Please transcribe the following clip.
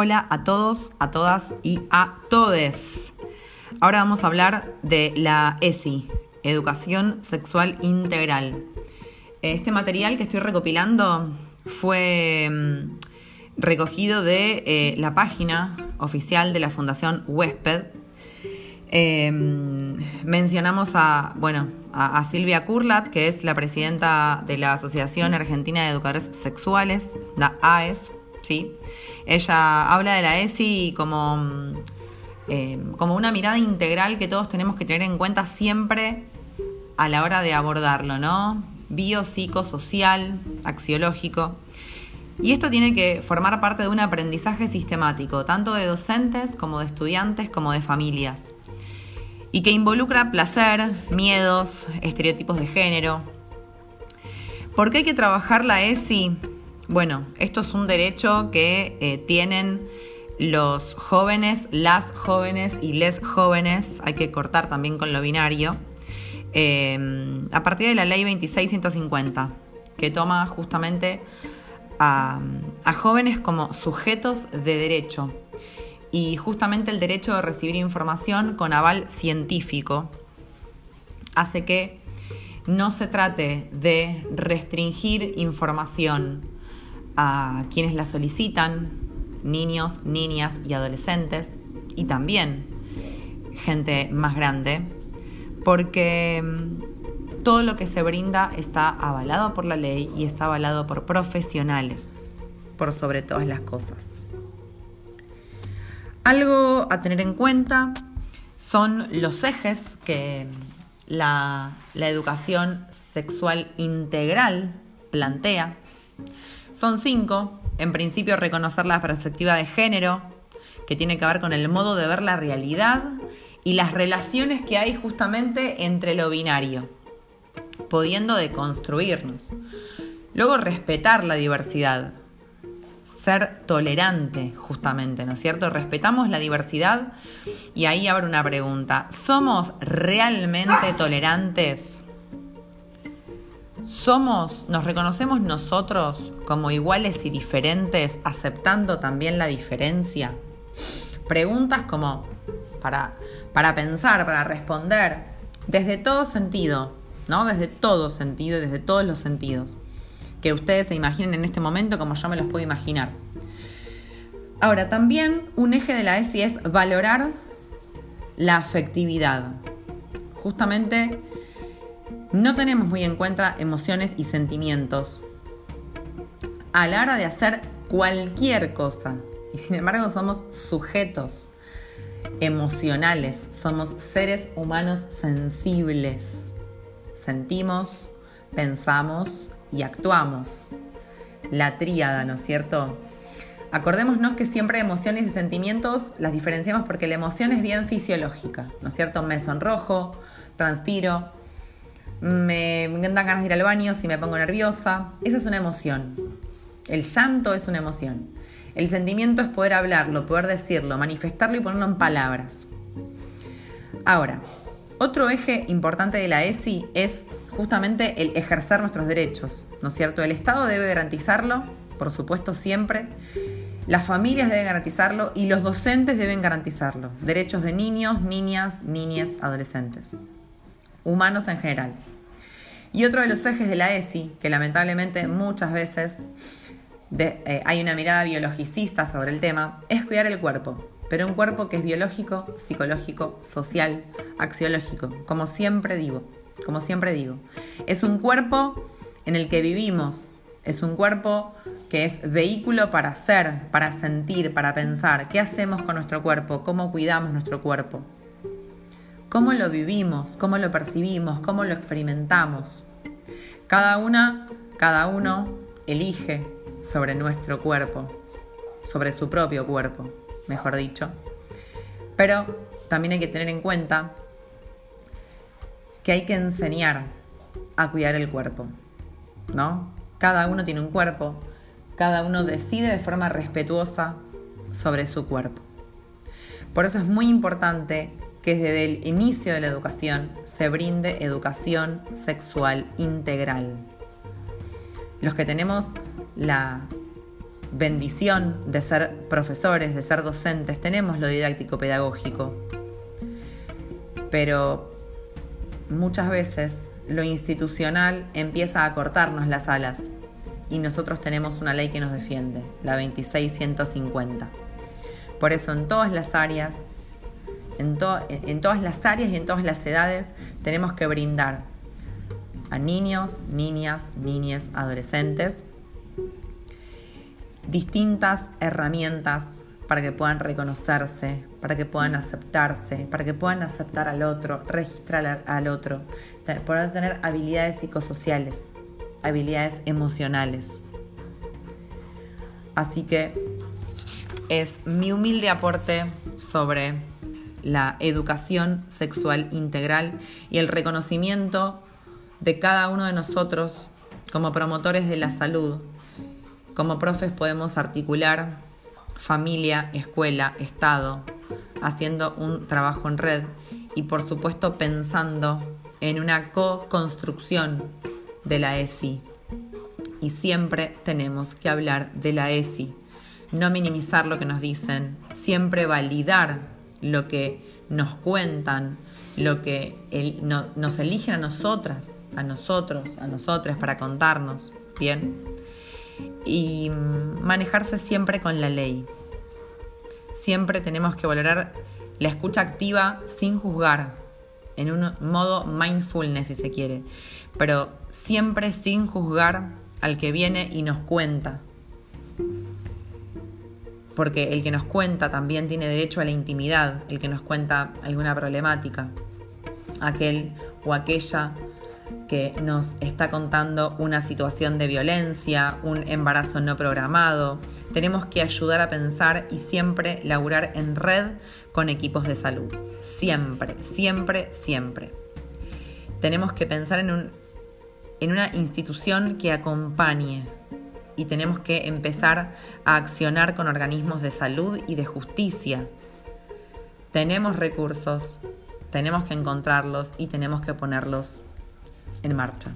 Hola a todos, a todas y a todes. Ahora vamos a hablar de la ESI, Educación Sexual Integral. Este material que estoy recopilando fue mm, recogido de eh, la página oficial de la Fundación Huésped. Em, mencionamos a, bueno, a, Silvia Kurlat, que es la presidenta de la Asociación Argentina de Educadores Sexuales, la AES, ¿sí? Ella habla de la ESI como, mm, em, como una mirada integral que todos tenemos que tener en cuenta siempre a la hora de abordarlo, ¿no? Bio, social, axiológico. Y esto tiene que formar parte de un aprendizaje sistemático, tanto de docentes como de estudiantes como de familias. Y que involucra placer, miedos, estereotipos de género. ¿Por qué hay que trabajar la ESI? Bueno, esto es un derecho que eh, tienen los jóvenes, las jóvenes y les jóvenes. Hay que cortar también con lo binario. Eh, a partir de la ley 26150, que toma justamente a, jóvenes como sujetos de derecho y justamente el derecho de recibir información con aval científico hace que no se trate de restringir información a quienes la solicitan, niños, niñas y adolescentes, y también gente más grande, porque todo lo que se brinda está avalado por la ley y está avalado por profesionales, por sobre todas las cosas. Algo a tener en cuenta son los ejes que la, educación sexual integral plantea. Son cinco. En principio, reconocer la perspectiva de género, que tiene que ver con el modo de ver la realidad y las relaciones que hay justamente entre lo binario pudiendo deconstruirnos. Luego respetar la diversidad, ser tolerante justamente, ¿no es cierto? Respetamos la diversidad y ahí abre una pregunta. ¿Somos realmente tolerantes? ¿Somos, nos reconocemos nosotros como iguales y diferentes, aceptando también la diferencia? Preguntas como para, para pensar, para responder, desde todo sentido, ¿no? Desde todo sentido y desde todos los sentidos. Que ustedes se imaginen en este momento como yo me los puedo imaginar. Ahora, también un eje de la ESI es valorar la afectividad. Justamente no tenemos muy en cuenta emociones y sentimientos a la hora de hacer cualquier cosa. Y sin embargo somos sujetos emocionales, somos seres humanos sensibles sentimos, pensamos y actuamos. La tríada, ¿no es cierto? Acordémonos que siempre emociones y sentimientos las diferenciamos porque la emoción es bien fisiológica, ¿no es cierto? Me sonrojo, transpiro, me, dan ganas de ir al baño si me pongo nerviosa. Esa es una emoción. El llanto es una emoción. El sentimiento es poder hablarlo, poder decirlo, manifestarlo y ponerlo en palabras. Ahora, otro eje importante de la ESI es justamente el ejercer nuestros derechos, ¿no es cierto? El Estado debe garantizarlo, por supuesto, siempre. Las familias deben garantizarlo y los docentes deben garantizarlo. Derechos de niños, niñas, niñas, adolescentes. Humanos en general. Y otro de los ejes de la ESI, que lamentablemente muchas veces eh, hay una mirada biologicista sobre el tema, es cuidar el cuerpo pero un cuerpo que es biológico, psicológico, social, axiológico, como siempre digo, como siempre digo. Es un cuerpo en el que vivimos, es un cuerpo que es vehículo para ser, para sentir, para pensar. ¿Qué hacemos con nuestro cuerpo? ¿Cómo cuidamos nuestro cuerpo? ¿Cómo lo vivimos? ¿Cómo lo percibimos? ¿Cómo lo experimentamos? Cada una, cada uno elige sobre nuestro cuerpo, sobre su propio cuerpo mejor dicho. Pero también hay que tener en cuenta que hay que enseñar a cuidar el cuerpo, ¿no? Cada uno tiene un cuerpo, cada uno decide de forma respetuosa sobre su cuerpo. Por eso es muy importante que desde el inicio de la educación se brinde educación sexual integral. Los que tenemos la bendición de ser profesores, de ser docentes, tenemos lo didáctico pedagógico, pero muchas veces lo institucional empieza a cortarnos las alas y nosotros tenemos una ley que nos defiende, la 26150. Por eso en todas las áreas, en, todas las áreas y en todas las edades tenemos que brindar a niños, niñas, niñas, adolescentes distintas herramientas para que puedan reconocerse, para que puedan aceptarse, para que puedan aceptar al otro, registrar al otro, poder tener habilidades psicosociales, habilidades emocionales. Así que es mi humilde aporte sobre la educación sexual integral y el reconocimiento de cada uno de nosotros como promotores de la salud. Como profes podemos articular familia, escuela, Estado, haciendo un trabajo en red y por supuesto pensando en una co-construcción de la ESI. Y siempre tenemos que hablar de la ESI, no minimizar lo que nos dicen, siempre validar lo que nos cuentan, lo que nos eligen a nosotras, a nosotros, a nosotras para contarnos, ¿bien? Y manejarse siempre con la ley. Siempre tenemos que valorar la escucha activa sin juzgar, en un modo mindfulness si se quiere, pero siempre sin juzgar al que viene y nos cuenta. Porque el que nos cuenta también tiene derecho a la intimidad, el que nos cuenta alguna problemática, aquel o aquella que nos está contando una situación de violencia, un embarazo no programado. Tenemos que ayudar a pensar y siempre laburar en red con equipos de salud. Siempre, siempre, siempre. Tenemos que pensar en, un, en una institución que acompañe y tenemos que empezar a accionar con organismos de salud y de justicia. Tenemos recursos, tenemos que encontrarlos y tenemos que ponerlos en marcha.